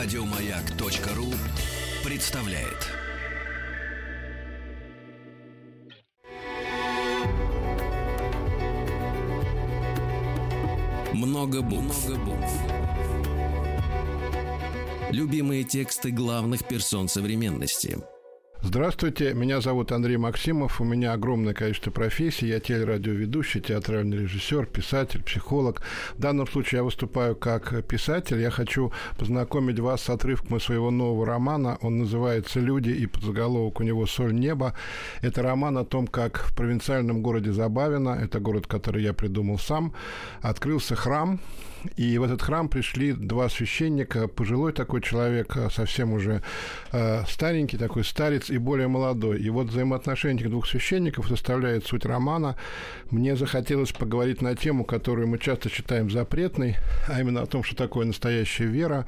Радиомаяк.ру представляет. Много букв. Много букв. Любимые тексты главных персон современности – Здравствуйте, меня зовут Андрей Максимов, у меня огромное количество профессий, я телерадиоведущий, театральный режиссер, писатель, психолог. В данном случае я выступаю как писатель, я хочу познакомить вас с отрывком своего нового романа, он называется «Люди» и подзаголовок у него «Соль неба». Это роман о том, как в провинциальном городе Забавино, это город, который я придумал сам, открылся храм, и в этот храм пришли два священника, пожилой такой человек, совсем уже э, старенький такой старец, и более молодой. И вот взаимоотношения этих двух священников составляет суть романа. Мне захотелось поговорить на тему, которую мы часто считаем запретной, а именно о том, что такое настоящая вера,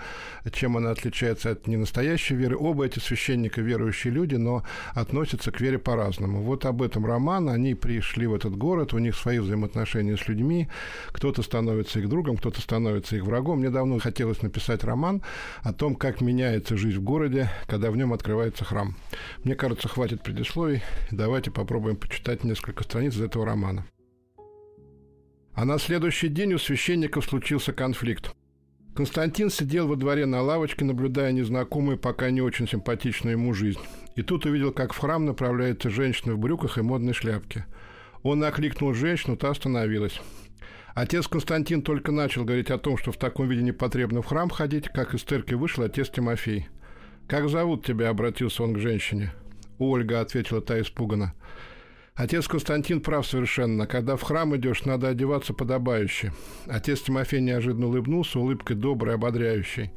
чем она отличается от ненастоящей веры. Оба эти священника верующие люди, но относятся к вере по-разному. Вот об этом роман. Они пришли в этот город, у них свои взаимоотношения с людьми. Кто-то становится их другом, кто-то становится их врагом. Мне давно хотелось написать роман о том, как меняется жизнь в городе, когда в нем открывается храм. Мне кажется, хватит предисловий. Давайте попробуем почитать несколько страниц из этого романа. А на следующий день у священников случился конфликт. Константин сидел во дворе на лавочке, наблюдая незнакомую, пока не очень симпатичную ему жизнь. И тут увидел, как в храм направляется женщина в брюках и модной шляпке. Он окликнул женщину, та остановилась. Отец Константин только начал говорить о том, что в таком виде не потребно в храм ходить, как из церкви вышел отец Тимофей – «Как зовут тебя?» – обратился он к женщине. «Ольга», – ответила та испуганно. Отец Константин прав совершенно. Когда в храм идешь, надо одеваться подобающе. Отец Тимофей неожиданно улыбнулся улыбкой доброй, ободряющей.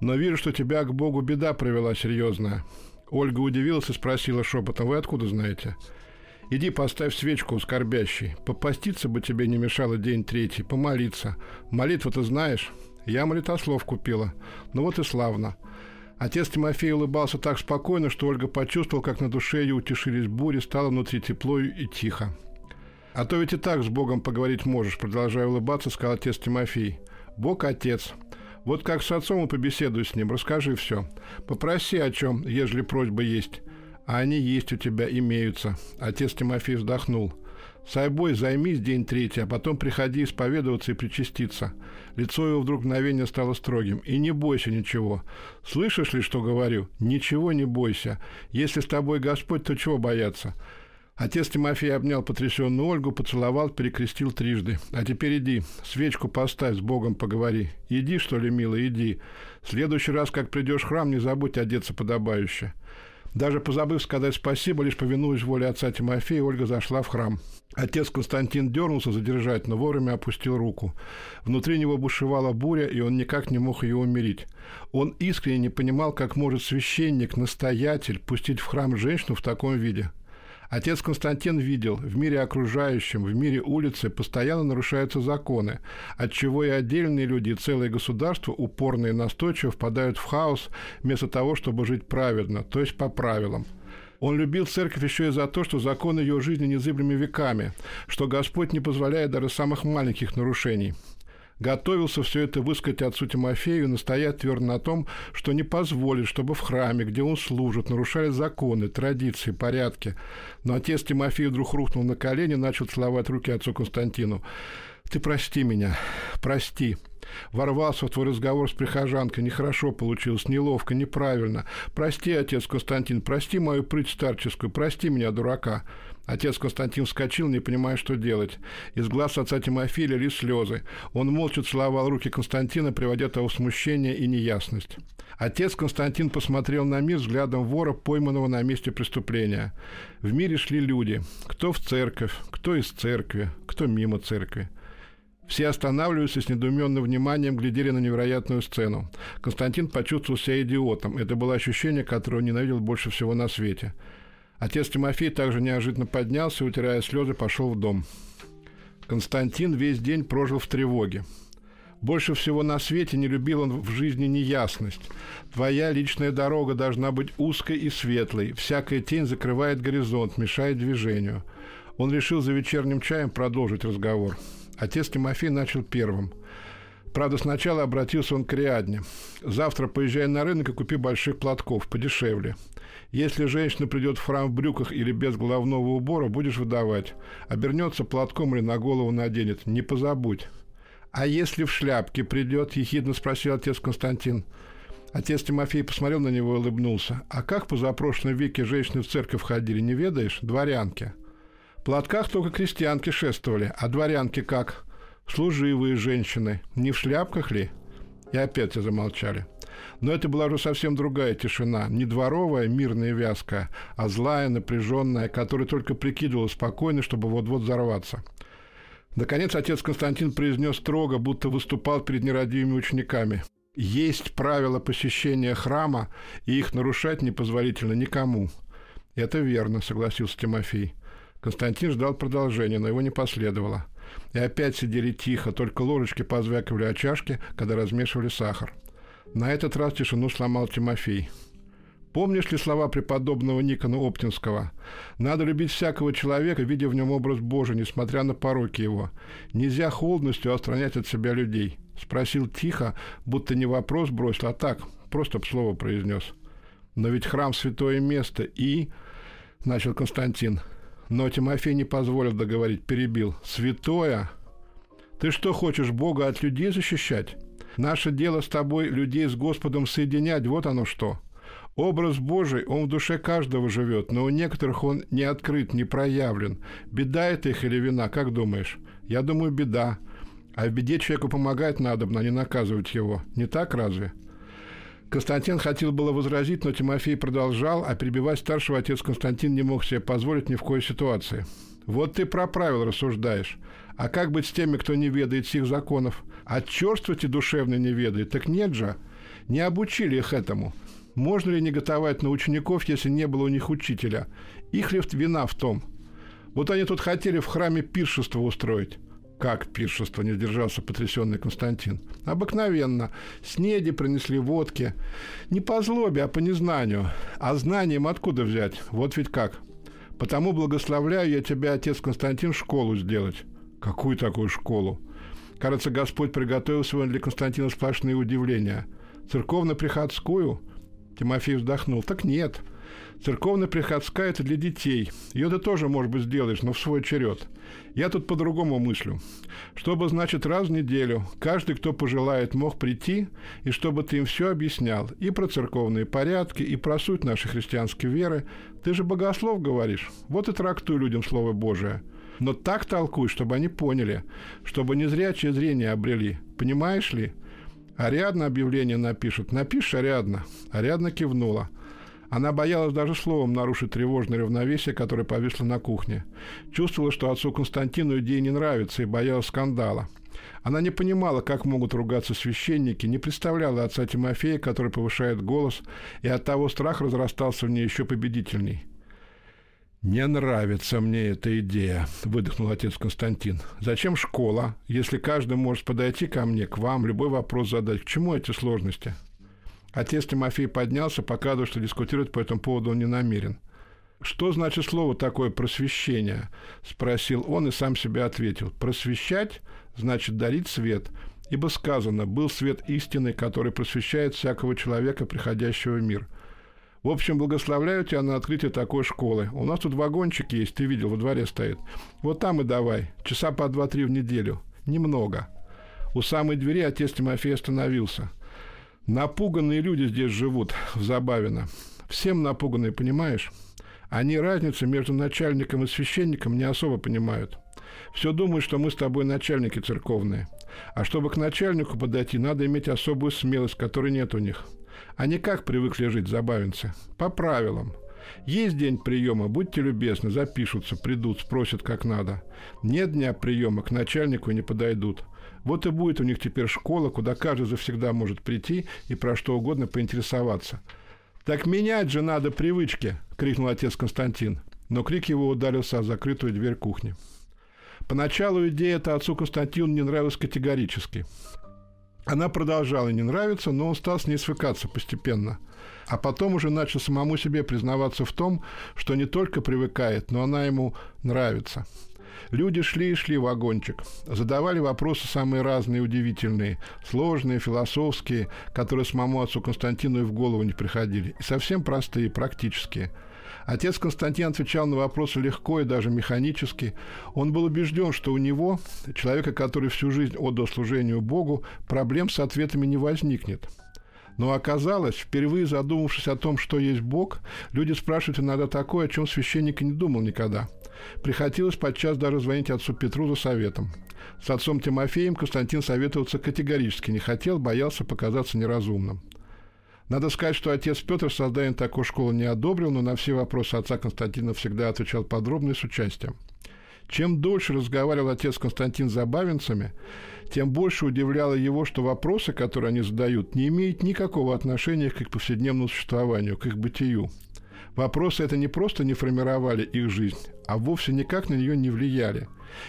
Но вижу, что тебя к Богу беда привела серьезная. Ольга удивилась и спросила шепотом, вы откуда знаете? Иди поставь свечку скорбящей. Попаститься бы тебе не мешало день третий, помолиться. Молитву ты знаешь? Я молитослов купила. Ну вот и славно. Отец Тимофей улыбался так спокойно, что Ольга почувствовала, как на душе ее утешились бури, стало внутри тепло и тихо. «А то ведь и так с Богом поговорить можешь», продолжая улыбаться, сказал отец Тимофей. «Бог – отец. Вот как с отцом и побеседуй с ним, расскажи все. Попроси о чем, ежели просьба есть. А они есть у тебя, имеются». Отец Тимофей вздохнул. Сайбой, займись день третий, а потом приходи исповедоваться и причаститься. Лицо его вдруг мгновение стало строгим. И не бойся ничего. Слышишь ли, что говорю? Ничего не бойся. Если с тобой Господь, то чего бояться? Отец Тимофей обнял потрясенную Ольгу, поцеловал, перекрестил трижды. «А теперь иди, свечку поставь, с Богом поговори. Иди, что ли, милый, иди. В следующий раз, как придешь в храм, не забудь одеться подобающе». Даже позабыв сказать спасибо, лишь повинуясь воле отца Тимофея, Ольга зашла в храм. Отец Константин дернулся задержать, но вовремя опустил руку. Внутри него бушевала буря, и он никак не мог ее умерить. Он искренне не понимал, как может священник, настоятель, пустить в храм женщину в таком виде. Отец Константин видел, в мире окружающем, в мире улицы постоянно нарушаются законы, отчего и отдельные люди, и целые государства упорно и настойчиво впадают в хаос вместо того, чтобы жить праведно, то есть по правилам. Он любил церковь еще и за то, что законы ее жизни незыблемы веками, что Господь не позволяет даже самых маленьких нарушений – готовился все это высказать отцу Тимофею и настоять твердо на том, что не позволит, чтобы в храме, где он служит, нарушали законы, традиции, порядки. Но отец Тимофей вдруг рухнул на колени и начал целовать руки отцу Константину. «Ты прости меня, прости», Ворвался в твой разговор с прихожанкой. Нехорошо получилось, неловко, неправильно. Прости, отец Константин, прости мою прыть старческую, прости меня, дурака. Отец Константин вскочил, не понимая, что делать. Из глаз отца Тимофея лились слезы. Он молча целовал руки Константина, приводя того в смущение и неясность. Отец Константин посмотрел на мир взглядом вора, пойманного на месте преступления. В мире шли люди. Кто в церковь, кто из церкви, кто мимо церкви. Все останавливались и с недоуменным вниманием глядели на невероятную сцену. Константин почувствовал себя идиотом. Это было ощущение, которое он ненавидел больше всего на свете. Отец Тимофей также неожиданно поднялся, утирая слезы, пошел в дом. Константин весь день прожил в тревоге. Больше всего на свете не любил он в жизни неясность. Твоя личная дорога должна быть узкой и светлой. Всякая тень закрывает горизонт, мешает движению. Он решил за вечерним чаем продолжить разговор. Отец Тимофей начал первым. Правда, сначала обратился он к Риадне. «Завтра поезжай на рынок и купи больших платков, подешевле. Если женщина придет в храм в брюках или без головного убора, будешь выдавать. Обернется платком или на голову наденет. Не позабудь». «А если в шляпке придет?» – ехидно спросил отец Константин. Отец Тимофей посмотрел на него и улыбнулся. «А как позапрошлом веке женщины в церковь ходили, не ведаешь? Дворянки». В платках только крестьянки шествовали, а дворянки как? Служивые женщины. Не в шляпках ли? И опять замолчали. Но это была уже совсем другая тишина. Не дворовая, мирная и вязкая, а злая, напряженная, которая только прикидывала спокойно, чтобы вот-вот взорваться. Наконец отец Константин произнес строго, будто выступал перед нерадивыми учениками. «Есть правила посещения храма, и их нарушать непозволительно никому». «Это верно», — согласился Тимофей. Константин ждал продолжения, но его не последовало. И опять сидели тихо, только ложечки позвякивали о чашке, когда размешивали сахар. На этот раз тишину сломал Тимофей. Помнишь ли слова преподобного Никона Оптинского? «Надо любить всякого человека, видя в нем образ Божий, несмотря на пороки его. Нельзя холодностью отстранять от себя людей». Спросил тихо, будто не вопрос бросил, а так, просто слово произнес. «Но ведь храм – святое место, и...» – начал Константин. Но Тимофей не позволил договорить, перебил. «Святое? Ты что, хочешь Бога от людей защищать? Наше дело с тобой людей с Господом соединять, вот оно что». Образ Божий, он в душе каждого живет, но у некоторых он не открыт, не проявлен. Беда это их или вина, как думаешь? Я думаю, беда. А в беде человеку помогать надо, а не наказывать его. Не так разве? Константин хотел было возразить, но Тимофей продолжал, а перебивать старшего отец Константин не мог себе позволить ни в коей ситуации. «Вот ты про правила рассуждаешь. А как быть с теми, кто не ведает сих законов? А черствости душевно не ведает? Так нет же. Не обучили их этому. Можно ли неготовать на учеников, если не было у них учителя? Их ли вина в том? Вот они тут хотели в храме пиршество устроить. Как пиршество, не сдержался потрясенный Константин. Обыкновенно. Снеди принесли водки. Не по злобе, а по незнанию. А знанием откуда взять? Вот ведь как. Потому благословляю я тебя, отец Константин, школу сделать. Какую такую школу? Кажется, Господь приготовил сегодня для Константина сплошные удивления. Церковно-приходскую? Тимофей вздохнул. Так нет. Церковно-приходская – это для детей. Ее ты тоже, может быть, сделаешь, но в свой черед. Я тут по-другому мыслю. Чтобы, значит, раз в неделю каждый, кто пожелает, мог прийти, и чтобы ты им все объяснял. И про церковные порядки, и про суть нашей христианской веры. Ты же богослов говоришь. Вот и трактуй людям Слово Божие. Но так толкуй, чтобы они поняли, чтобы не зрячее зрение обрели. Понимаешь ли? Ариадна объявление напишет. Напишешь, Ариадна. Ариадна кивнула. Она боялась даже словом нарушить тревожное равновесие, которое повисло на кухне. Чувствовала, что отцу Константину идея не нравится, и боялась скандала. Она не понимала, как могут ругаться священники, не представляла отца Тимофея, который повышает голос, и от того страх разрастался в ней еще победительней. «Не нравится мне эта идея», – выдохнул отец Константин. «Зачем школа, если каждый может подойти ко мне, к вам, любой вопрос задать? К чему эти сложности?» Отец Тимофей поднялся, показывая, что дискутировать по этому поводу он не намерен. «Что значит слово такое «просвещение»?» – спросил он и сам себе ответил. «Просвещать – значит дарить свет, ибо сказано, был свет истины, который просвещает всякого человека, приходящего в мир». В общем, благословляю тебя на открытие такой школы. У нас тут вагончик есть, ты видел, во дворе стоит. Вот там и давай, часа по два-три в неделю. Немного. У самой двери отец Тимофей остановился – Напуганные люди здесь живут, в Забавино. Всем напуганные, понимаешь? Они разницу между начальником и священником не особо понимают. Все думают, что мы с тобой начальники церковные. А чтобы к начальнику подойти, надо иметь особую смелость, которой нет у них. Они как привыкли жить, забавинцы? По правилам. Есть день приема, будьте любезны, запишутся, придут, спросят, как надо. Нет дня приема, к начальнику не подойдут. Вот и будет у них теперь школа, куда каждый завсегда может прийти и про что угодно поинтересоваться. «Так менять же надо привычки!» – крикнул отец Константин. Но крик его ударился о закрытую дверь кухни. Поначалу идея эта отцу Константину не нравилась категорически. Она продолжала не нравиться, но он стал с ней свыкаться постепенно. А потом уже начал самому себе признаваться в том, что не только привыкает, но она ему нравится – Люди шли и шли в вагончик, задавали вопросы самые разные удивительные, сложные, философские, которые самому отцу Константину и в голову не приходили, и совсем простые, практические – Отец Константин отвечал на вопросы легко и даже механически. Он был убежден, что у него, человека, который всю жизнь отдал служению Богу, проблем с ответами не возникнет. Но оказалось, впервые задумавшись о том, что есть Бог, люди спрашивают иногда такое, о чем священник не думал никогда. Приходилось подчас даже звонить отцу Петру за советом. С отцом Тимофеем Константин советоваться категорически не хотел, боялся показаться неразумным. Надо сказать, что отец Петр создание такой школы не одобрил, но на все вопросы отца Константина всегда отвечал подробно и с участием. Чем дольше разговаривал отец Константин с забавенцами, тем больше удивляло его, что вопросы, которые они задают, не имеют никакого отношения к их повседневному существованию, к их бытию. Вопросы это не просто не формировали их жизнь, а вовсе никак на нее не влияли.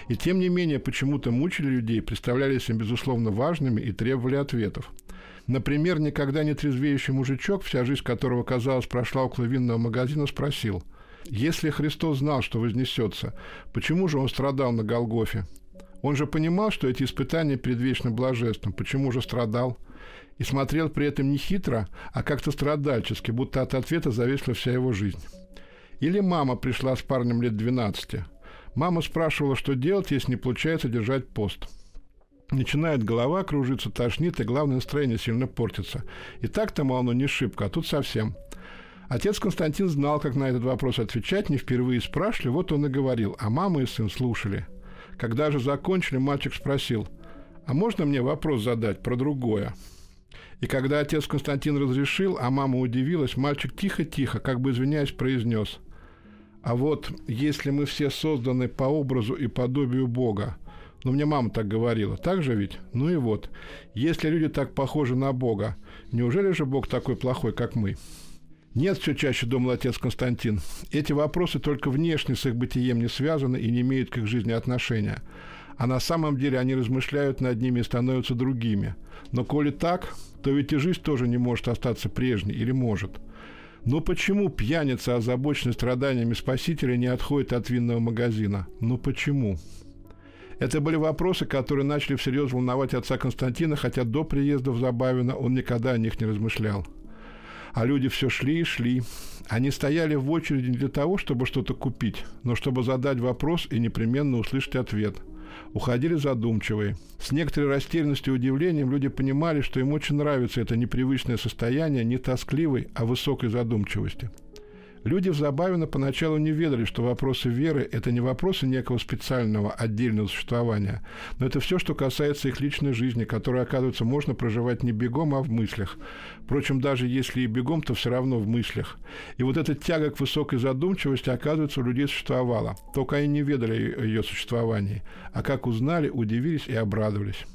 И тем не менее почему-то мучили людей, представлялись им безусловно важными и требовали ответов. Например, никогда не трезвеющий мужичок, вся жизнь которого, казалось, прошла около винного магазина, спросил, «Если Христос знал, что вознесется, почему же Он страдал на Голгофе? Он же понимал, что эти испытания перед вечным блаженством, почему же страдал?» И смотрел при этом не хитро, а как-то страдальчески, будто от ответа зависла вся его жизнь. Или мама пришла с парнем лет 12. Мама спрашивала, что делать, если не получается держать пост – начинает голова кружиться, тошнит, и главное, настроение сильно портится. И так-то, мол, оно не шибко, а тут совсем. Отец Константин знал, как на этот вопрос отвечать, не впервые спрашивали, вот он и говорил, а мама и сын слушали. Когда же закончили, мальчик спросил, а можно мне вопрос задать про другое? И когда отец Константин разрешил, а мама удивилась, мальчик тихо-тихо, как бы извиняясь, произнес, а вот если мы все созданы по образу и подобию Бога, но мне мама так говорила. Так же ведь? Ну и вот. Если люди так похожи на Бога, неужели же Бог такой плохой, как мы? Нет, все чаще думал отец Константин. Эти вопросы только внешне с их бытием не связаны и не имеют к их жизни отношения. А на самом деле они размышляют над ними и становятся другими. Но коли так, то ведь и жизнь тоже не может остаться прежней, или может. Но почему пьяница, озабоченный страданиями Спасителя, не отходит от винного магазина? Ну почему? Это были вопросы, которые начали всерьез волновать отца Константина, хотя до приезда в Забавино он никогда о них не размышлял. А люди все шли и шли. Они стояли в очереди не для того, чтобы что-то купить, но чтобы задать вопрос и непременно услышать ответ. Уходили задумчивые. С некоторой растерянностью и удивлением люди понимали, что им очень нравится это непривычное состояние не тоскливой, а высокой задумчивости – Люди в Забавино поначалу не ведали, что вопросы веры – это не вопросы некого специального отдельного существования, но это все, что касается их личной жизни, которая, оказывается, можно проживать не бегом, а в мыслях. Впрочем, даже если и бегом, то все равно в мыслях. И вот эта тяга к высокой задумчивости, оказывается, у людей существовала. Только они не ведали ее существовании. А как узнали, удивились и обрадовались.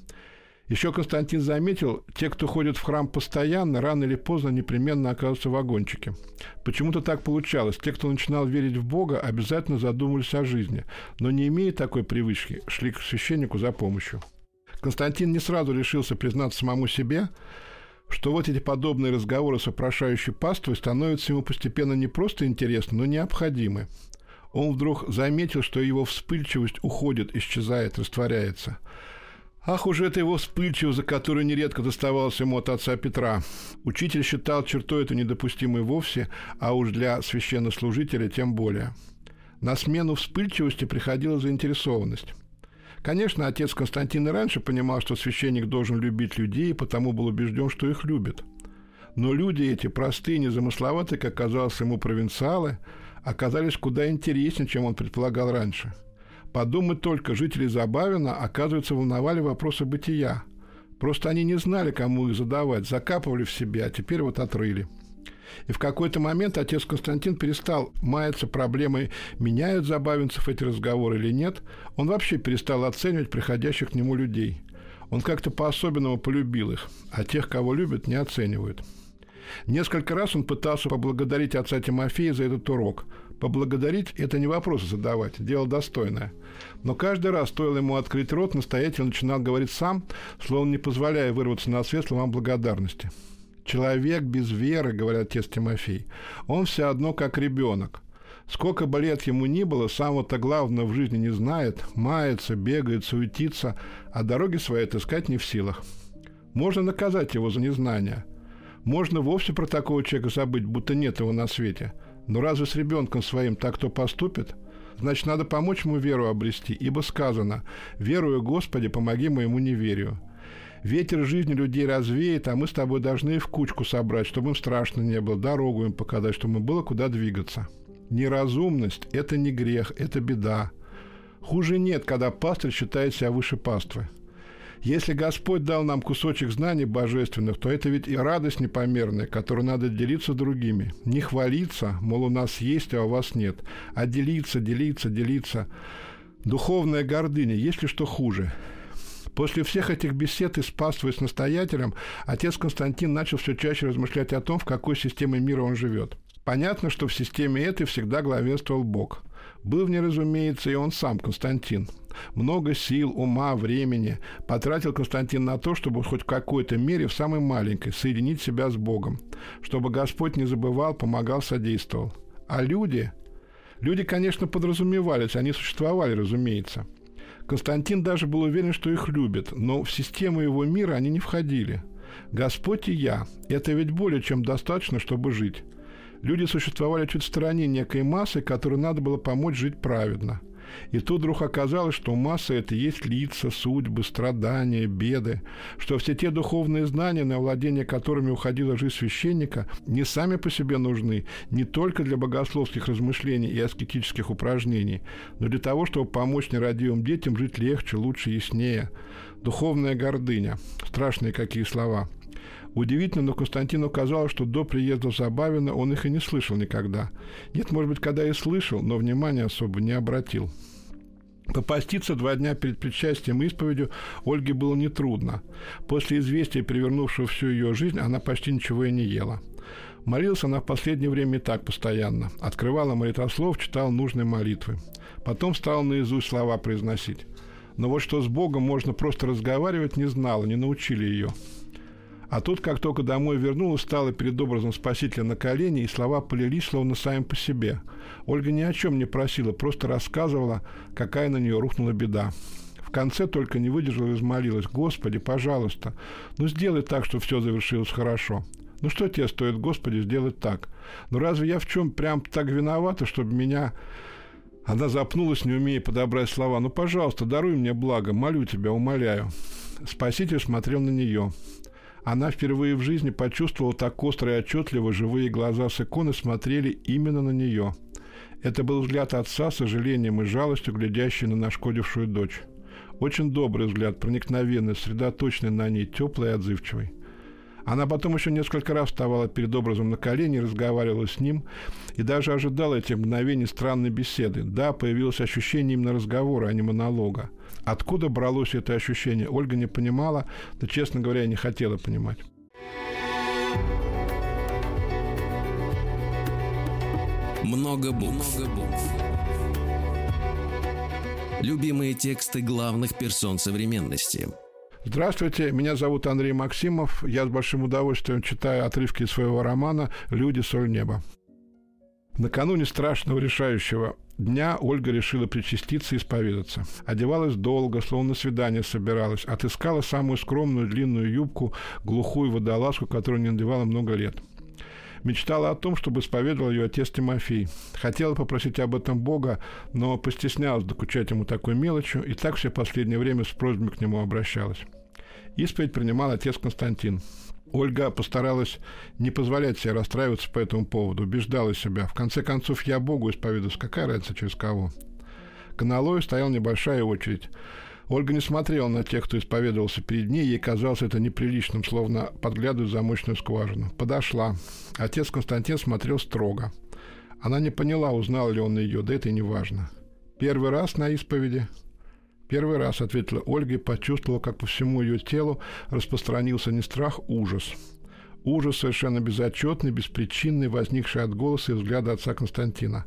Еще Константин заметил, те, кто ходит в храм постоянно, рано или поздно непременно оказываются в вагончике. Почему-то так получалось. Те, кто начинал верить в Бога, обязательно задумывались о жизни, но не имея такой привычки, шли к священнику за помощью. Константин не сразу решился признаться самому себе, что вот эти подобные разговоры с вопрошающей паствой становятся ему постепенно не просто интересны, но необходимы. Он вдруг заметил, что его вспыльчивость уходит, исчезает, растворяется – Ах, уже это его вспыльчивость, за которую нередко доставалось ему от отца Петра. Учитель считал чертой эту недопустимой вовсе, а уж для священнослужителя тем более. На смену вспыльчивости приходила заинтересованность. Конечно, отец Константин и раньше понимал, что священник должен любить людей, и потому был убежден, что их любит. Но люди эти, простые, незамысловатые, как казалось ему провинциалы, оказались куда интереснее, чем он предполагал раньше – Подумать только, жители Забавина, оказывается, волновали вопросы бытия. Просто они не знали, кому их задавать, закапывали в себя, а теперь вот отрыли. И в какой-то момент отец Константин перестал маяться проблемой, меняют забавинцев эти разговоры или нет. Он вообще перестал оценивать приходящих к нему людей. Он как-то по-особенному полюбил их, а тех, кого любят, не оценивают. Несколько раз он пытался поблагодарить отца Тимофея за этот урок – Поблагодарить – это не вопрос задавать, дело достойное. Но каждый раз, стоило ему открыть рот, настоятель начинал говорить сам, словно не позволяя вырваться на свет словам благодарности. «Человек без веры, — говорит отец Тимофей, — он все одно как ребенок. Сколько бы лет ему ни было, самого-то главного в жизни не знает, мается, бегает, суетится, а дороги свои отыскать не в силах. Можно наказать его за незнание. Можно вовсе про такого человека забыть, будто нет его на свете. Но разве с ребенком своим так кто поступит? Значит, надо помочь ему веру обрести, ибо сказано «Верую, Господи, помоги моему неверию». Ветер жизни людей развеет, а мы с тобой должны их в кучку собрать, чтобы им страшно не было, дорогу им показать, чтобы им было куда двигаться. Неразумность – это не грех, это беда. Хуже нет, когда пастырь считает себя выше паствы. Если Господь дал нам кусочек знаний божественных, то это ведь и радость непомерная, которую надо делиться с другими. Не хвалиться, мол, у нас есть, а у вас нет, а делиться, делиться, делиться. Духовная гордыня, есть ли что хуже? После всех этих бесед и спасствуя с настоятелем, отец Константин начал все чаще размышлять о том, в какой системе мира он живет. Понятно, что в системе этой всегда главенствовал Бог. Был в ней, разумеется, и он сам, Константин. Много сил, ума, времени потратил Константин на то, чтобы хоть в какой-то мере, в самой маленькой, соединить себя с Богом, чтобы Господь не забывал, помогал, содействовал. А люди? Люди, конечно, подразумевались, они существовали, разумеется. Константин даже был уверен, что их любят, но в систему его мира они не входили. Господь и я – это ведь более чем достаточно, чтобы жить. Люди существовали чуть в стороне некой массы, которой надо было помочь жить праведно. И тут вдруг оказалось, что масса – это есть лица, судьбы, страдания, беды, что все те духовные знания, на владение которыми уходила жизнь священника, не сами по себе нужны, не только для богословских размышлений и аскетических упражнений, но для того, чтобы помочь нерадивым детям жить легче, лучше, яснее. Духовная гордыня. Страшные какие слова – Удивительно, но Константину казалось, что до приезда Забавина он их и не слышал никогда. Нет, может быть, когда и слышал, но внимания особо не обратил. Попаститься два дня перед причастием и исповедью Ольге было нетрудно. После известия, перевернувшего всю ее жизнь, она почти ничего и не ела. Молилась она в последнее время и так постоянно. Открывала молитослов, читала нужные молитвы. Потом стала наизусть слова произносить. Но вот что с Богом можно просто разговаривать, не знала, не научили ее. А тут, как только домой вернулась, стала перед образом Спасителя на колени, и слова полились словно сами по себе. Ольга ни о чем не просила, просто рассказывала, какая на нее рухнула беда. В конце только не выдержала и взмолилась. «Господи, пожалуйста, ну сделай так, чтобы все завершилось хорошо». Ну что тебе стоит, Господи, сделать так? Ну разве я в чем прям так виновата, чтобы меня... Она запнулась, не умея подобрать слова. «Ну, пожалуйста, даруй мне благо, молю тебя, умоляю». Спаситель смотрел на нее. Она впервые в жизни почувствовала так остро и отчетливо, живые глаза с иконы смотрели именно на нее. Это был взгляд отца, сожалением и жалостью, глядящий на нашкодившую дочь. Очень добрый взгляд, проникновенный, сосредоточенный на ней, теплый и отзывчивый. Она потом еще несколько раз вставала перед образом на колени, разговаривала с ним и даже ожидала этих мгновений странной беседы. Да, появилось ощущение именно разговора, а не монолога. Откуда бралось это ощущение, Ольга не понимала, да, честно говоря, не хотела понимать. Много букв. Много букв. Любимые тексты главных персон современности – Здравствуйте, меня зовут Андрей Максимов. Я с большим удовольствием читаю отрывки своего романа «Люди. Соль неба». Накануне страшного решающего дня Ольга решила причаститься и исповедаться. Одевалась долго, словно на свидание собиралась. Отыскала самую скромную длинную юбку, глухую водолазку, которую не надевала много лет. Мечтала о том, чтобы исповедовал ее отец Тимофей. Хотела попросить об этом Бога, но постеснялась докучать ему такой мелочью, и так все последнее время с просьбами к нему обращалась. Исповедь принимал отец Константин. Ольга постаралась не позволять себе расстраиваться по этому поводу, убеждала себя. В конце концов, я Богу исповедуюсь, какая разница через кого? К аналою стояла небольшая очередь. Ольга не смотрела на тех, кто исповедовался перед ней, ей казалось это неприличным, словно подглядывает в замочную скважину. Подошла. Отец Константин смотрел строго. Она не поняла, узнал ли он ее, да это и не важно. Первый раз на исповеди Первый раз, ответила Ольга и почувствовала, как по всему ее телу распространился не страх, ужас. Ужас совершенно безотчетный, беспричинный, возникший от голоса и взгляда отца Константина.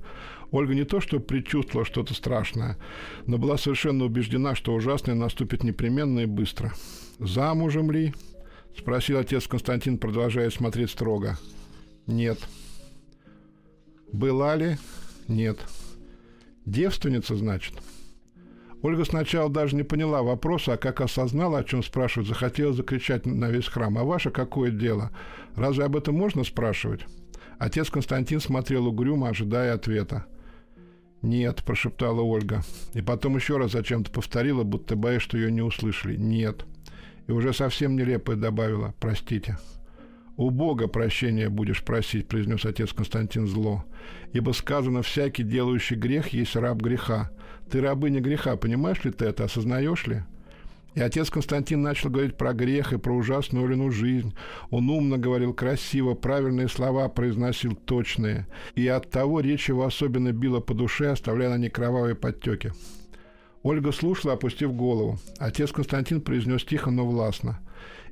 Ольга не то что предчувствовала что-то страшное, но была совершенно убеждена, что ужасное наступит непременно и быстро. «Замужем ли?» – спросил отец Константин, продолжая смотреть строго. «Нет». «Была ли?» Нет. Девственница, значит? Ольга сначала даже не поняла вопроса, а как осознала, о чем спрашивают, захотела закричать на весь храм. «А ваше какое дело? Разве об этом можно спрашивать?» Отец Константин смотрел угрюмо, ожидая ответа. «Нет», – прошептала Ольга. И потом еще раз зачем-то повторила, будто боясь, что ее не услышали. «Нет». И уже совсем нелепо добавила «Простите». «У Бога прощения будешь просить», – произнес отец Константин зло. «Ибо сказано, всякий, делающий грех, есть раб греха. Ты рабыня греха, понимаешь ли ты это, осознаешь ли?» И отец Константин начал говорить про грех и про ужасную Олину жизнь. Он умно говорил, красиво, правильные слова произносил точные. И от того речь его особенно била по душе, оставляя на ней кровавые подтеки. Ольга слушала, опустив голову. Отец Константин произнес тихо, но властно.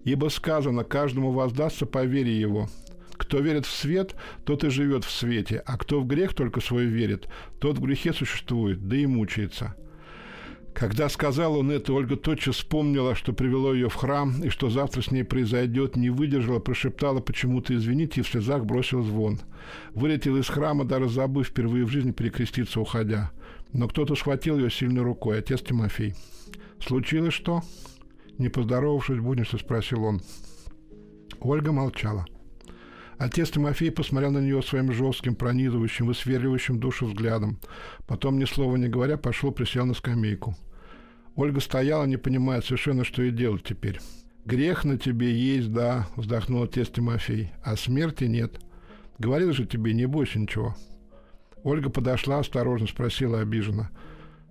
«Ибо сказано, каждому воздастся по вере его. Кто верит в свет, тот и живет в свете, а кто в грех только свой верит, тот в грехе существует, да и мучается». Когда сказал он это, Ольга тотчас вспомнила, что привело ее в храм, и что завтра с ней произойдет, не выдержала, прошептала почему-то «извините» и в слезах бросила звон. Вылетела из храма, даже забыв впервые в жизни перекреститься, уходя. Но кто-то схватил ее сильной рукой, отец Тимофей. «Случилось что?» Не поздоровавшись, буднично спросил он. Ольга молчала. Отец Тимофей посмотрел на нее своим жестким, пронизывающим, высверливающим душу взглядом. Потом, ни слова не говоря, пошел, присел на скамейку. Ольга стояла, не понимая совершенно, что ей делать теперь. «Грех на тебе есть, да», — вздохнул отец Тимофей, — «а смерти нет. Говорил же тебе, не бойся ничего». Ольга подошла, осторожно спросила обиженно.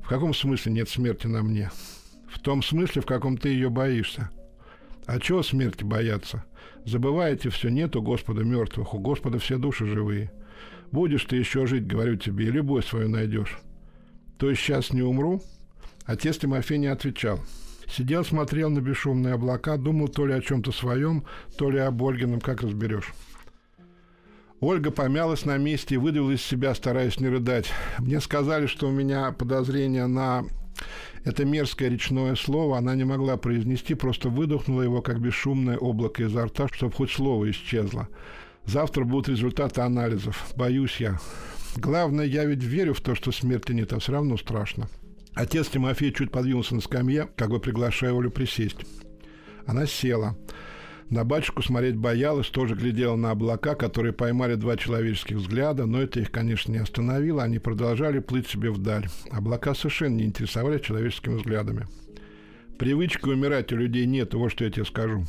«В каком смысле нет смерти на мне?» «В том смысле, в каком ты ее боишься». «А чего смерти бояться? Забываете все, нет у Господа мертвых, у Господа все души живые. Будешь ты еще жить, говорю тебе, и любовь свою найдешь». «То есть сейчас не умру?» Отец Тимофей не отвечал. Сидел, смотрел на бесшумные облака, думал то ли о чем-то своем, то ли об Ольгином, как разберешь. Ольга помялась на месте и выдавила из себя, стараясь не рыдать. Мне сказали, что у меня подозрение на это мерзкое речное слово. Она не могла произнести, просто выдохнула его, как бесшумное облако изо рта, чтобы хоть слово исчезло. Завтра будут результаты анализов. Боюсь я. Главное, я ведь верю в то, что смерти нет, а все равно страшно. Отец Тимофей чуть подвинулся на скамье, как бы приглашая Олю присесть. Она села. На батюшку смотреть боялась, тоже глядела на облака, которые поймали два человеческих взгляда, но это их, конечно, не остановило, они продолжали плыть себе вдаль. Облака совершенно не интересовали человеческими взглядами. Привычки умирать у людей нет, вот что я тебе скажу.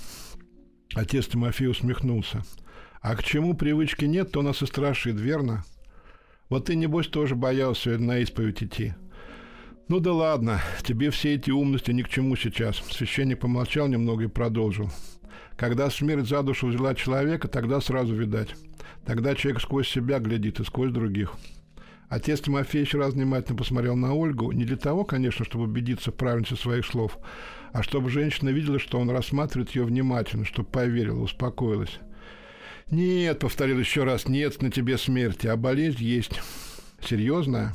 Отец Тимофей усмехнулся. А к чему привычки нет, то нас и страшит, верно? Вот ты, небось, тоже боялся на исповедь идти. «Ну да ладно, тебе все эти умности ни к чему сейчас». Священник помолчал немного и продолжил. «Когда смерть за душу взяла человека, тогда сразу видать. Тогда человек сквозь себя глядит и сквозь других». Отец Тимофей еще раз внимательно посмотрел на Ольгу, не для того, конечно, чтобы убедиться в правильности своих слов, а чтобы женщина видела, что он рассматривает ее внимательно, чтобы поверила, успокоилась. «Нет», — повторил еще раз, — «нет на тебе смерти, а болезнь есть». «Серьезная?»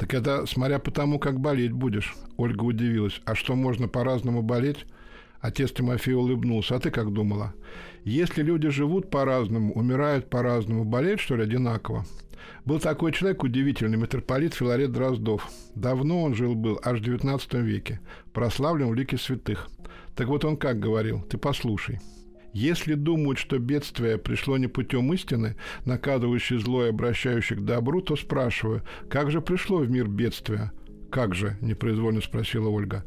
«Так это смотря по тому, как болеть будешь», — Ольга удивилась. «А что, можно по-разному болеть?» Отец Тимофей улыбнулся. «А ты как думала? Если люди живут по-разному, умирают по-разному, болеют, что ли, одинаково?» Был такой человек, удивительный митрополит Филарет Дроздов. Давно он жил-был, аж в XIX веке. Прославлен в лике святых. Так вот он как говорил, ты послушай. Если думают, что бедствие пришло не путем истины, наказывающей зло и обращающей к добру, то спрашиваю, как же пришло в мир бедствие? «Как же?» – непроизвольно спросила Ольга.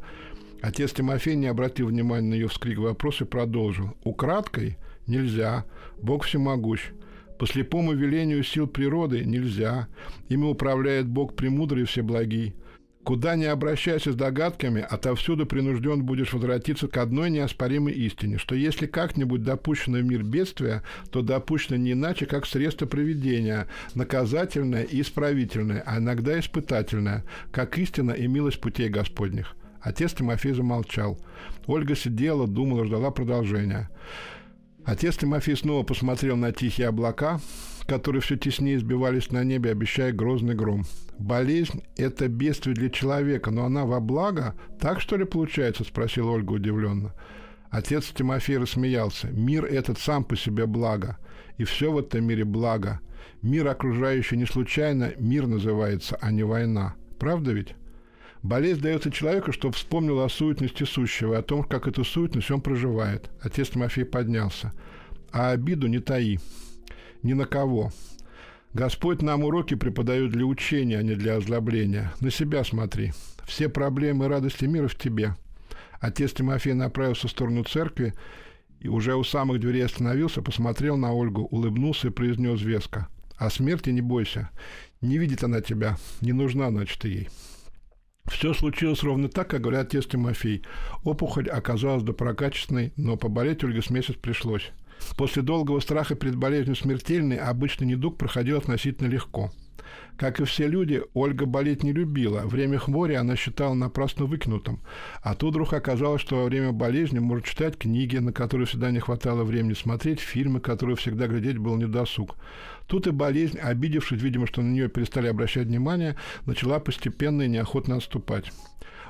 Отец Тимофей не обратил внимания на ее вскрик вопрос и продолжил. «Украдкой? Нельзя. Бог всемогущ. По слепому велению сил природы нельзя. Ими управляет Бог премудрый и всеблагий. Куда не обращайся с догадками, отовсюду принужден будешь возвратиться к одной неоспоримой истине, что если как-нибудь допущено в мир бедствия, то допущено не иначе, как средство проведения, наказательное и исправительное, а иногда испытательное, как истина и милость путей Господних. Отец Тимофей замолчал. Ольга сидела, думала, ждала продолжения. Отец Тимофей снова посмотрел на тихие облака, которые все теснее сбивались на небе, обещая грозный гром. «Болезнь – это бедствие для человека, но она во благо? Так, что ли, получается?» – спросила Ольга удивленно. Отец Тимофей рассмеялся. «Мир этот сам по себе благо, и все в этом мире благо. Мир окружающий не случайно, мир называется, а не война. Правда ведь? Болезнь дается человеку, чтобы вспомнил о суетности сущего, о том, как эту суетность он проживает. Отец Тимофей поднялся. А обиду не таи. Ни на кого. Господь нам уроки преподает для учения, а не для озлобления. На себя смотри. Все проблемы и радости мира в тебе. Отец Тимофей направился в сторону церкви и уже у самых дверей остановился, посмотрел на Ольгу, улыбнулся и произнес веско. «О смерти не бойся. Не видит она тебя. Не нужна, значит, ты ей». Все случилось ровно так, как говорят отец Тимофей. Опухоль оказалась доброкачественной, но поболеть Ольге с месяц пришлось. После долгого страха перед болезнью смертельной обычный недуг проходил относительно легко – как и все люди, Ольга болеть не любила. Время хвори она считала напрасно выкинутым. А тут вдруг оказалось, что во время болезни может читать книги, на которые всегда не хватало времени, смотреть фильмы, которые всегда глядеть был недосуг. Тут и болезнь, обидевшись, видимо, что на нее перестали обращать внимание, начала постепенно и неохотно отступать.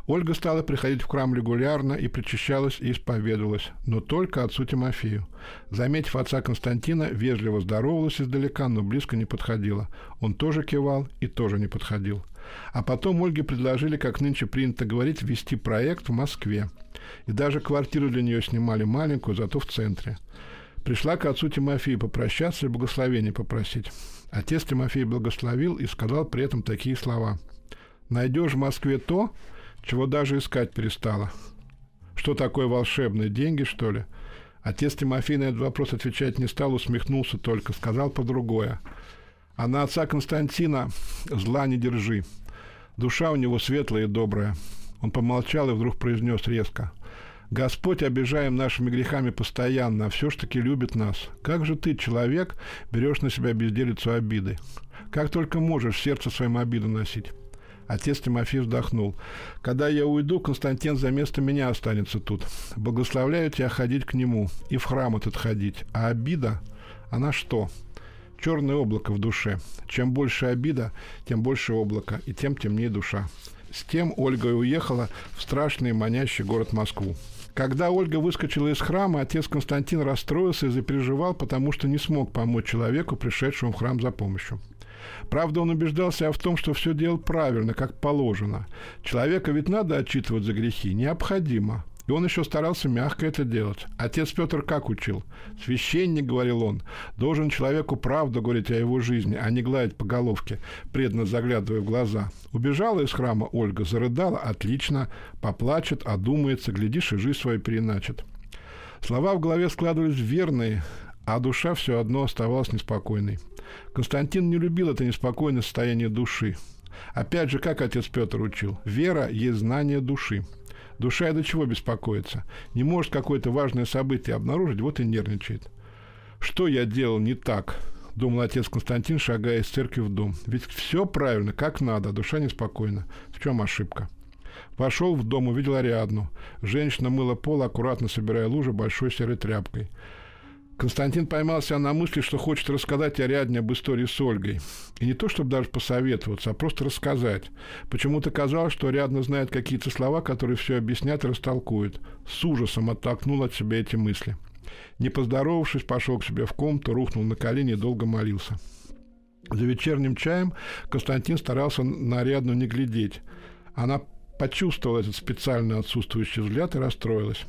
Ольга стала приходить в храм регулярно и причащалась и исповедовалась, но только отцу Тимофею. Заметив отца Константина, вежливо здоровалась издалека, но близко не подходила. Он тоже кивал и тоже не подходил. А потом Ольге предложили, как нынче принято говорить, вести проект в Москве. И даже квартиру для нее снимали маленькую, зато в центре. Пришла к отцу Тимофею попрощаться и благословение попросить. Отец Тимофей благословил и сказал при этом такие слова. «Найдешь в Москве то, чего даже искать перестала. Что такое волшебные деньги, что ли? Отец Тимофей на этот вопрос отвечать не стал, усмехнулся только, сказал по-другое. А на отца Константина зла не держи. Душа у него светлая и добрая. Он помолчал и вдруг произнес резко. Господь, обижаем нашими грехами постоянно, а все ж таки любит нас. Как же ты, человек, берешь на себя безделицу обиды? Как только можешь сердце своим обиду носить? Отец Тимофей вздохнул. «Когда я уйду, Константин за место меня останется тут. Благословляю тебя ходить к нему и в храм этот ходить. А обида, она что? Черное облако в душе. Чем больше обида, тем больше облако, и тем темнее душа». С тем Ольга и уехала в страшный манящий город Москву. Когда Ольга выскочила из храма, отец Константин расстроился и запереживал, потому что не смог помочь человеку, пришедшему в храм за помощью. Правда, он убеждался в том, что все делал правильно, как положено. Человека ведь надо отчитывать за грехи, необходимо. И он еще старался мягко это делать. Отец Петр как учил? Священник, говорил он, должен человеку правду говорить о его жизни, а не гладить по головке, преданно заглядывая в глаза. Убежала из храма Ольга, зарыдала, отлично, поплачет, одумается, глядишь, и жизнь свою переначит. Слова в голове складывались верные, а душа все одно оставалась неспокойной. Константин не любил это неспокойное состояние души. Опять же, как отец Петр учил, вера есть знание души. Душа до чего беспокоится? Не может какое-то важное событие обнаружить, вот и нервничает. Что я делал не так? Думал отец Константин, шагая из церкви в дом. Ведь все правильно, как надо, а душа неспокойна. В чем ошибка? Вошел в дом, увидел Ариадну. Женщина мыла пол, аккуратно собирая лужи большой серой тряпкой. Константин поймался на мысли, что хочет рассказать Ариадне об истории с Ольгой. И не то, чтобы даже посоветоваться, а просто рассказать. Почему-то казалось, что Ариадна знает какие-то слова, которые все объяснят и растолкуют. С ужасом оттолкнул от себя эти мысли. Не поздоровавшись, пошел к себе в комнату, рухнул на колени и долго молился. За вечерним чаем Константин старался на Ариадну не глядеть. Она почувствовала этот специально отсутствующий взгляд и расстроилась.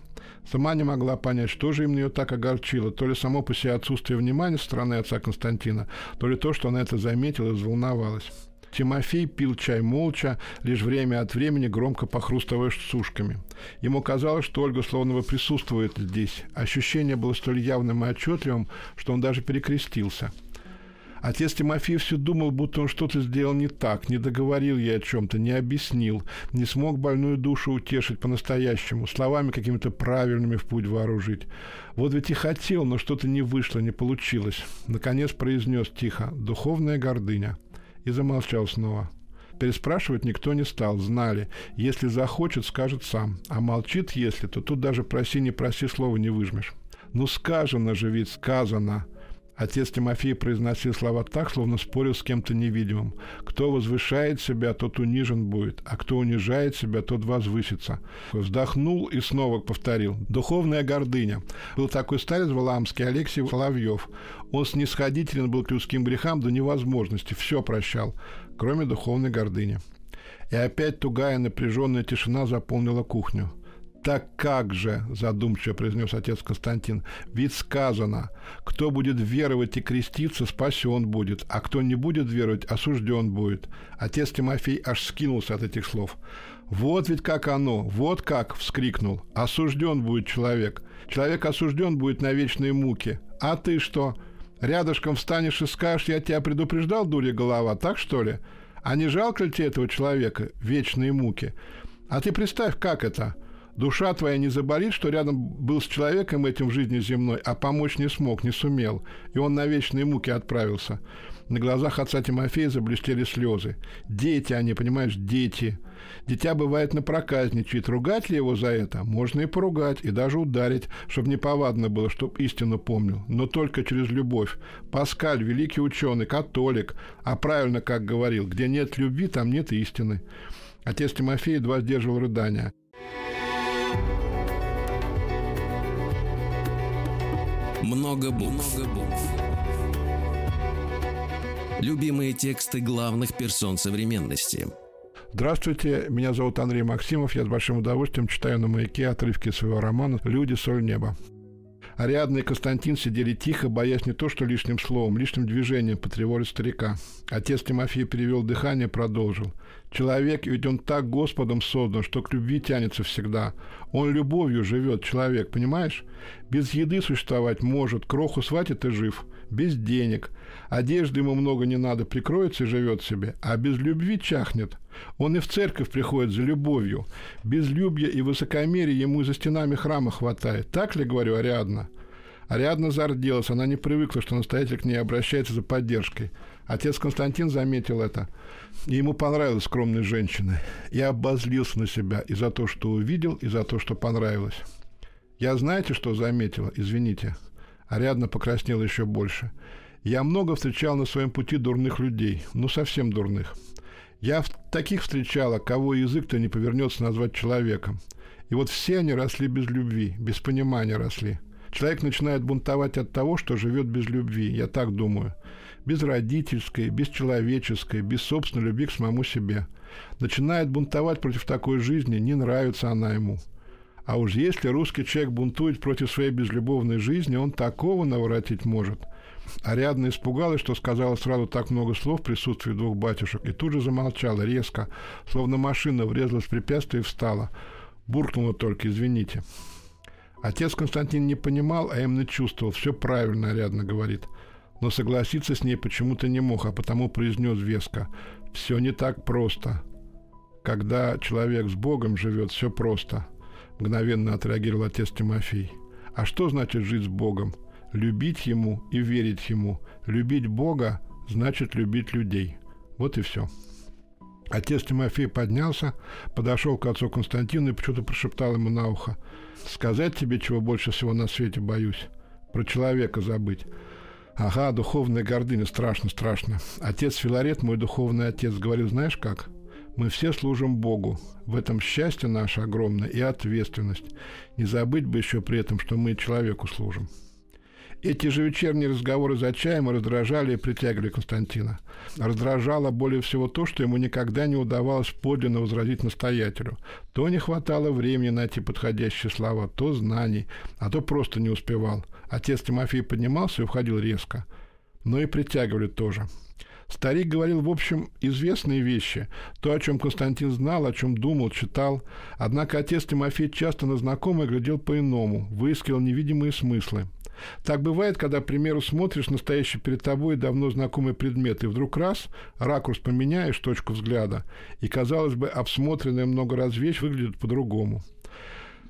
Сама не могла понять, что же им ее так огорчило, то ли само по себе отсутствие внимания со стороны отца Константина, то ли то, что она это заметила и взволновалась. Тимофей пил чай молча, лишь время от времени громко похрустывая сушками. Ему казалось, что Ольга словно бы присутствует здесь. Ощущение было столь явным и отчетливым, что он даже перекрестился – Отец Тимофей все думал, будто он что-то сделал не так, не договорил ей о чем-то, не объяснил, не смог больную душу утешить по-настоящему, словами какими-то правильными в путь вооружить. Вот ведь и хотел, но что-то не вышло, не получилось. Наконец произнес тихо «духовная гордыня» и замолчал снова. Переспрашивать никто не стал, знали. Если захочет, скажет сам. А молчит, если, то тут даже проси, не проси, слова не выжмешь. Ну, сказано же ведь, сказано. Отец Тимофей произносил слова так, словно спорил с кем-то невидимым. «Кто возвышает себя, тот унижен будет, а кто унижает себя, тот возвысится». Вздохнул и снова повторил. «Духовная гордыня». Был такой старец Валамский Алексей Соловьев. Он снисходителен был к людским грехам до невозможности, все прощал, кроме духовной гордыни. И опять тугая напряженная тишина заполнила кухню. «Так как же», – задумчиво произнес отец Константин, – «ведь сказано, кто будет веровать и креститься, спасен будет, а кто не будет веровать, осужден будет». Отец Тимофей аж скинулся от этих слов. «Вот ведь как оно, вот как!» – вскрикнул. «Осужден будет человек. Человек осужден будет на вечные муки. А ты что? Рядышком встанешь и скажешь, я тебя предупреждал, дурья голова, так что ли? А не жалко ли тебе этого человека? Вечные муки. А ты представь, как это – Душа твоя не заболит, что рядом был с человеком этим в жизни земной, а помочь не смог, не сумел, и он на вечные муки отправился. На глазах отца Тимофея заблестели слезы. Дети они, понимаешь, дети. Дитя бывает напроказничает. Ругать ли его за это? Можно и поругать, и даже ударить, чтобы не повадно было, чтоб истину помнил. Но только через любовь. Паскаль, великий ученый, католик, а правильно, как говорил, где нет любви, там нет истины. Отец Тимофей едва сдерживал рыдания. Много букв. Много букв. Любимые тексты главных персон современности. Здравствуйте, меня зовут Андрей Максимов. Я с большим удовольствием читаю на маяке отрывки своего романа «Люди. Соль неба». Ариадна и Константин сидели тихо, боясь не то что лишним словом, лишним движением потревожить старика. Отец Тимофей перевел дыхание, продолжил. «Человек, ведь он так Господом создан, что к любви тянется всегда. Он любовью живет, человек, понимаешь? Без еды существовать может, кроху схватит и жив. Без денег. Одежды ему много не надо, прикроется и живет себе. А без любви чахнет. Он и в церковь приходит за любовью. Безлюбья и высокомерия ему за стенами храма хватает. Так ли, говорю, Ариадна? Ариадна зарделась, она не привыкла, что настоятель к ней обращается за поддержкой. Отец Константин заметил это. И ему понравилась скромная женщина. Я обозлился на себя и за то, что увидел, и за то, что понравилось. Я знаете, что заметила? Извините. Ариадна покраснела еще больше. Я много встречал на своем пути дурных людей. Ну, совсем дурных. Я в таких встречала, кого язык-то не повернется назвать человеком. И вот все они росли без любви, без понимания росли. Человек начинает бунтовать от того, что живет без любви, я так думаю. Без родительской, без человеческой, без собственной любви к самому себе. Начинает бунтовать против такой жизни, не нравится она ему. А уж если русский человек бунтует против своей безлюбовной жизни, он такого наворотить может – Ариадна испугалась, что сказала сразу так много слов в присутствии двух батюшек, и тут же замолчала резко, словно машина врезалась в препятствие и встала. Буркнула только «извините». Отец Константин не понимал, а именно чувствовал. Все правильно, Ариадна говорит. Но согласиться с ней почему-то не мог, а потому произнес веско. Все не так просто. Когда человек с Богом живет, все просто. Мгновенно отреагировал отец Тимофей. А что значит жить с Богом? Любить Ему и верить Ему. Любить Бога значит любить людей. Вот и все. Отец Тимофей поднялся, подошел к отцу Константину и почему-то прошептал ему на ухо. «Сказать тебе, чего больше всего на свете боюсь? Про человека забыть». «Ага, духовная гордыня, страшно, страшно. Отец Филарет, мой духовный отец, говорил, знаешь как? Мы все служим Богу. В этом счастье наше огромное и ответственность. Не забыть бы еще при этом, что мы человеку служим». Эти же вечерние разговоры за чаем раздражали и притягивали Константина. Раздражало более всего то, что ему никогда не удавалось подлинно возразить настоятелю. То не хватало времени найти подходящие слова, то знаний, а то просто не успевал. Отец Тимофей поднимался и уходил резко. Но и притягивали тоже. Старик говорил, в общем, известные вещи, то, о чем Константин знал, о чем думал, читал. Однако отец Тимофей часто на знакомое глядел по-иному, выискивал невидимые смыслы. Так бывает, когда, к примеру, смотришь настоящий перед тобой давно знакомый предмет, и вдруг раз, ракурс поменяешь, точку взгляда, и, казалось бы, обсмотренная много раз вещь выглядит по-другому.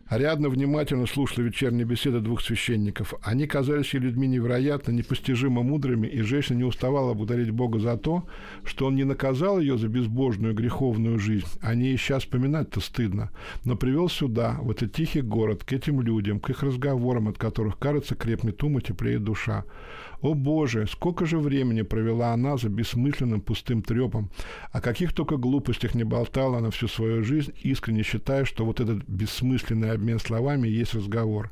Ариадна внимательно слушала вечерние беседы двух священников. Они казались ей людьми невероятно, непостижимо мудрыми, и женщина не уставала благодарить Бога за то, что Он не наказал ее за безбожную греховную жизнь. О ней сейчас вспоминать-то стыдно. Но привел сюда, в этот тихий город, к этим людям, к их разговорам, от которых, кажется, крепнет ум и теплеет душа. О Боже, сколько же времени провела она за бессмысленным пустым трепом. О каких только глупостях не болтала она всю свою жизнь, искренне считая, что вот этот бессмысленный обмен словами есть разговор.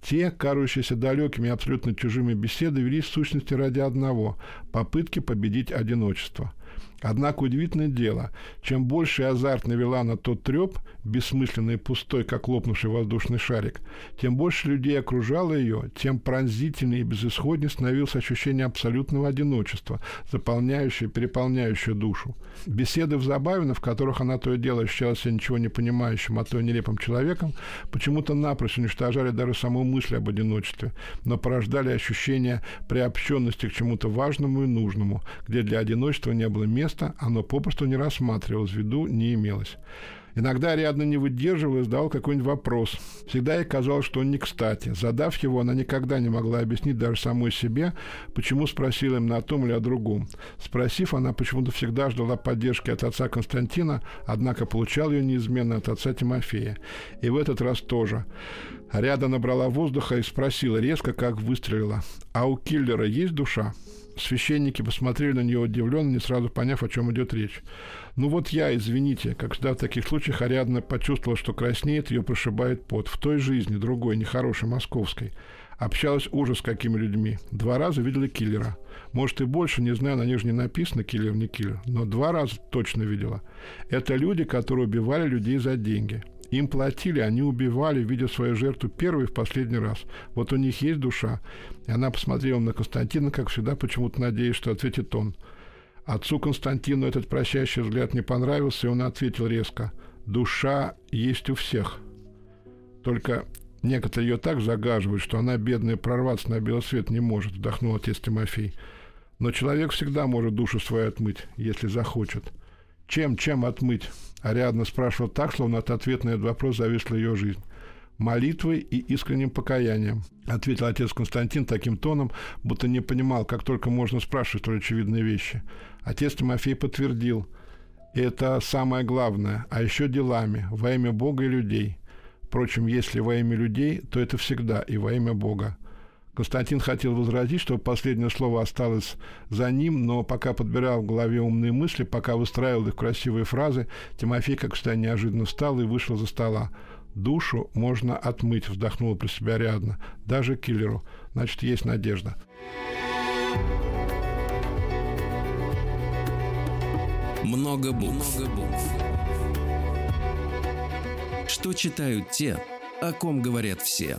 Те, кажущиеся далекими и абсолютно чужими беседы, велись в сущности ради одного – попытки победить одиночество – Однако удивительное дело, чем больше азарт навела на тот треп, бессмысленный и пустой, как лопнувший воздушный шарик, тем больше людей окружало ее, тем пронзительнее и безысходнее становилось ощущение абсолютного одиночества, заполняющее, переполняющее душу. Беседы в Забавино, в которых она то и дело ощущала себя ничего не понимающим, а то и нелепым человеком, почему-то напрочь уничтожали даже саму мысль об одиночестве, но порождали ощущение приобщенности к чему-то важному и нужному, где для одиночества не было места, места оно попросту не рассматривалось, в виду не имелось. Иногда Ариадна не выдерживала и задавал какой-нибудь вопрос. Всегда ей казалось, что он не кстати. Задав его, она никогда не могла объяснить даже самой себе, почему спросила им на том или о другом. Спросив, она почему-то всегда ждала поддержки от отца Константина, однако получал ее неизменно от отца Тимофея. И в этот раз тоже. Ариада набрала воздуха и спросила резко, как выстрелила. «А у киллера есть душа?» Священники посмотрели на нее удивленно, не сразу поняв, о чем идет речь. «Ну вот я, извините», как всегда в таких случаях Ариадна почувствовала, что краснеет, ее прошибает пот. В той жизни, другой, нехорошей, московской. Общалась ужас с какими людьми. Два раза видела киллера. Может, и больше, не знаю, на них же не написано киллер, не киллер. Но два раза точно видела. Это люди, которые убивали людей за деньги. Им платили, они убивали, видя свою жертву первый в последний раз. Вот у них есть душа. И она посмотрела на Константина, как всегда, почему-то надеясь, что ответит он. Отцу Константину этот прощающий взгляд не понравился, и он ответил резко. «Душа есть у всех. Только некоторые ее так загаживают, что она, бедная, прорваться на белый свет не может», — вдохнул отец Тимофей. «Но человек всегда может душу свою отмыть, если захочет». «Чем, чем отмыть?» Ариадна спрашивала так, словно от ответа на этот вопрос зависла ее жизнь. «Молитвой и искренним покаянием», — ответил отец Константин таким тоном, будто не понимал, как только можно спрашивать столь очевидные вещи. Отец Тимофей подтвердил. «Это самое главное, а еще делами, во имя Бога и людей. Впрочем, если во имя людей, то это всегда и во имя Бога. Константин хотел возразить, что последнее слово осталось за ним, но пока подбирал в голове умные мысли, пока выстраивал их красивые фразы, Тимофей, как всегда, неожиданно встал и вышел за стола. «Душу можно отмыть», — вздохнула про себя Ариадна. «Даже киллеру. Значит, есть надежда». Много букв. Много букв. Что читают те, о ком говорят все.